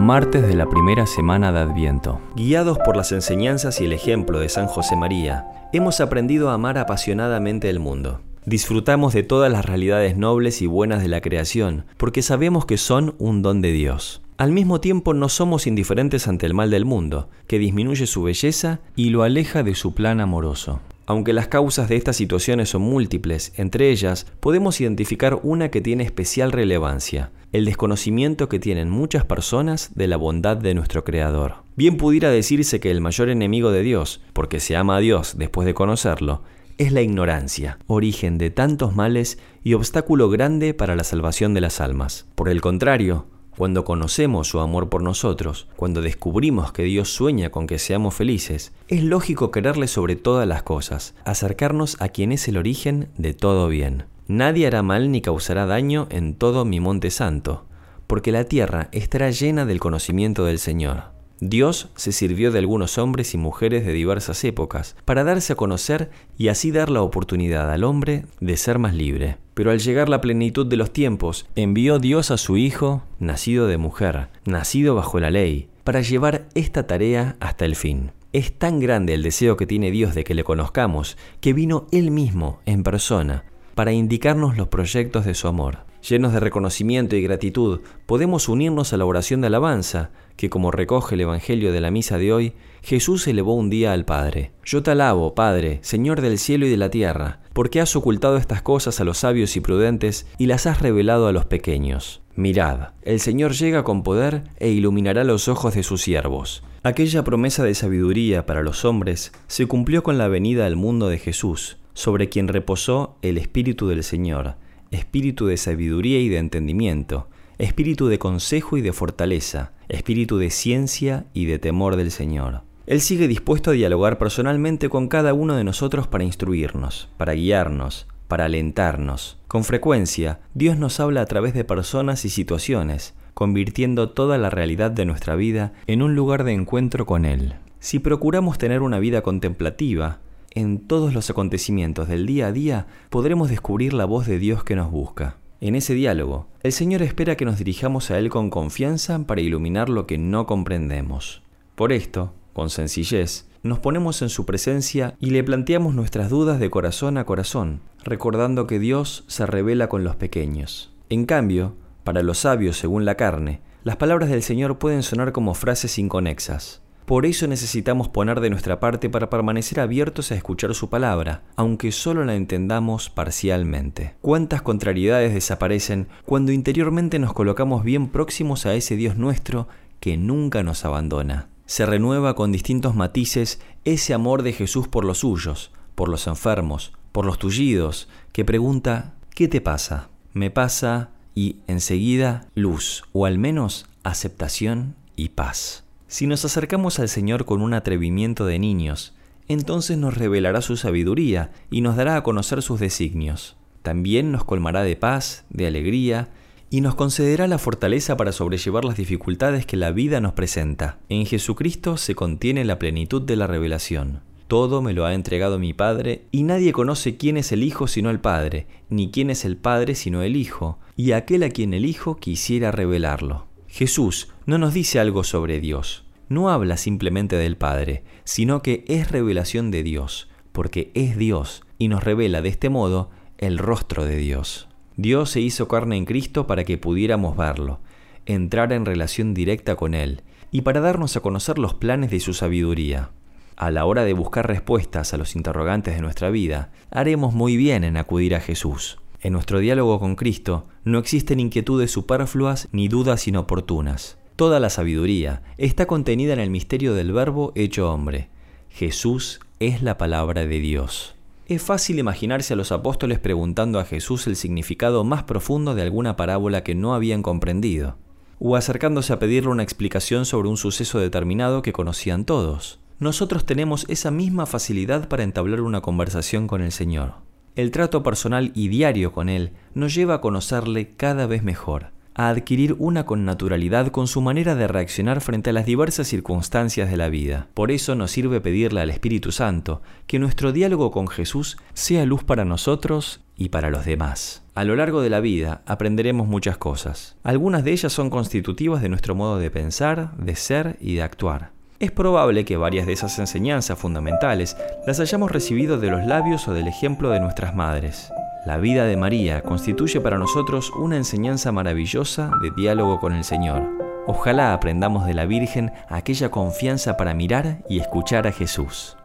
Martes de la primera semana de Adviento. Guiados por las enseñanzas y el ejemplo de San José María, hemos aprendido a amar apasionadamente el mundo. Disfrutamos de todas las realidades nobles y buenas de la creación, porque sabemos que son un don de Dios. Al mismo tiempo no somos indiferentes ante el mal del mundo, que disminuye su belleza y lo aleja de su plan amoroso. Aunque las causas de estas situaciones son múltiples, entre ellas podemos identificar una que tiene especial relevancia, el desconocimiento que tienen muchas personas de la bondad de nuestro Creador. Bien pudiera decirse que el mayor enemigo de Dios, porque se ama a Dios después de conocerlo, es la ignorancia, origen de tantos males y obstáculo grande para la salvación de las almas. Por el contrario, cuando conocemos su amor por nosotros, cuando descubrimos que Dios sueña con que seamos felices, es lógico quererle sobre todas las cosas, acercarnos a quien es el origen de todo bien. Nadie hará mal ni causará daño en todo mi monte santo, porque la tierra estará llena del conocimiento del Señor. Dios se sirvió de algunos hombres y mujeres de diversas épocas para darse a conocer y así dar la oportunidad al hombre de ser más libre. Pero al llegar la plenitud de los tiempos, envió Dios a su Hijo, nacido de mujer, nacido bajo la ley, para llevar esta tarea hasta el fin. Es tan grande el deseo que tiene Dios de que le conozcamos, que vino Él mismo en persona para indicarnos los proyectos de su amor. Llenos de reconocimiento y gratitud, podemos unirnos a la oración de alabanza, que como recoge el Evangelio de la misa de hoy, Jesús elevó un día al Padre. Yo te alabo, Padre, Señor del cielo y de la tierra, porque has ocultado estas cosas a los sabios y prudentes y las has revelado a los pequeños. Mirad, el Señor llega con poder e iluminará los ojos de sus siervos. Aquella promesa de sabiduría para los hombres se cumplió con la venida al mundo de Jesús, sobre quien reposó el Espíritu del Señor espíritu de sabiduría y de entendimiento, espíritu de consejo y de fortaleza, espíritu de ciencia y de temor del Señor. Él sigue dispuesto a dialogar personalmente con cada uno de nosotros para instruirnos, para guiarnos, para alentarnos. Con frecuencia, Dios nos habla a través de personas y situaciones, convirtiendo toda la realidad de nuestra vida en un lugar de encuentro con Él. Si procuramos tener una vida contemplativa, en todos los acontecimientos del día a día podremos descubrir la voz de Dios que nos busca. En ese diálogo, el Señor espera que nos dirijamos a Él con confianza para iluminar lo que no comprendemos. Por esto, con sencillez, nos ponemos en su presencia y le planteamos nuestras dudas de corazón a corazón, recordando que Dios se revela con los pequeños. En cambio, para los sabios según la carne, las palabras del Señor pueden sonar como frases inconexas. Por eso necesitamos poner de nuestra parte para permanecer abiertos a escuchar su palabra, aunque solo la entendamos parcialmente. ¿Cuántas contrariedades desaparecen cuando interiormente nos colocamos bien próximos a ese Dios nuestro que nunca nos abandona? Se renueva con distintos matices ese amor de Jesús por los suyos, por los enfermos, por los tullidos, que pregunta, ¿qué te pasa? Me pasa y enseguida luz, o al menos aceptación y paz. Si nos acercamos al Señor con un atrevimiento de niños, entonces nos revelará su sabiduría y nos dará a conocer sus designios. También nos colmará de paz, de alegría, y nos concederá la fortaleza para sobrellevar las dificultades que la vida nos presenta. En Jesucristo se contiene la plenitud de la revelación. Todo me lo ha entregado mi Padre, y nadie conoce quién es el Hijo sino el Padre, ni quién es el Padre sino el Hijo, y aquel a quien el Hijo quisiera revelarlo. Jesús no nos dice algo sobre Dios, no habla simplemente del Padre, sino que es revelación de Dios, porque es Dios y nos revela de este modo el rostro de Dios. Dios se hizo carne en Cristo para que pudiéramos verlo, entrar en relación directa con Él y para darnos a conocer los planes de su sabiduría. A la hora de buscar respuestas a los interrogantes de nuestra vida, haremos muy bien en acudir a Jesús. En nuestro diálogo con Cristo no existen inquietudes superfluas ni dudas inoportunas. Toda la sabiduría está contenida en el misterio del Verbo hecho hombre. Jesús es la palabra de Dios. Es fácil imaginarse a los apóstoles preguntando a Jesús el significado más profundo de alguna parábola que no habían comprendido, o acercándose a pedirle una explicación sobre un suceso determinado que conocían todos. Nosotros tenemos esa misma facilidad para entablar una conversación con el Señor. El trato personal y diario con Él nos lleva a conocerle cada vez mejor, a adquirir una connaturalidad con su manera de reaccionar frente a las diversas circunstancias de la vida. Por eso nos sirve pedirle al Espíritu Santo que nuestro diálogo con Jesús sea luz para nosotros y para los demás. A lo largo de la vida aprenderemos muchas cosas. Algunas de ellas son constitutivas de nuestro modo de pensar, de ser y de actuar. Es probable que varias de esas enseñanzas fundamentales las hayamos recibido de los labios o del ejemplo de nuestras madres. La vida de María constituye para nosotros una enseñanza maravillosa de diálogo con el Señor. Ojalá aprendamos de la Virgen aquella confianza para mirar y escuchar a Jesús.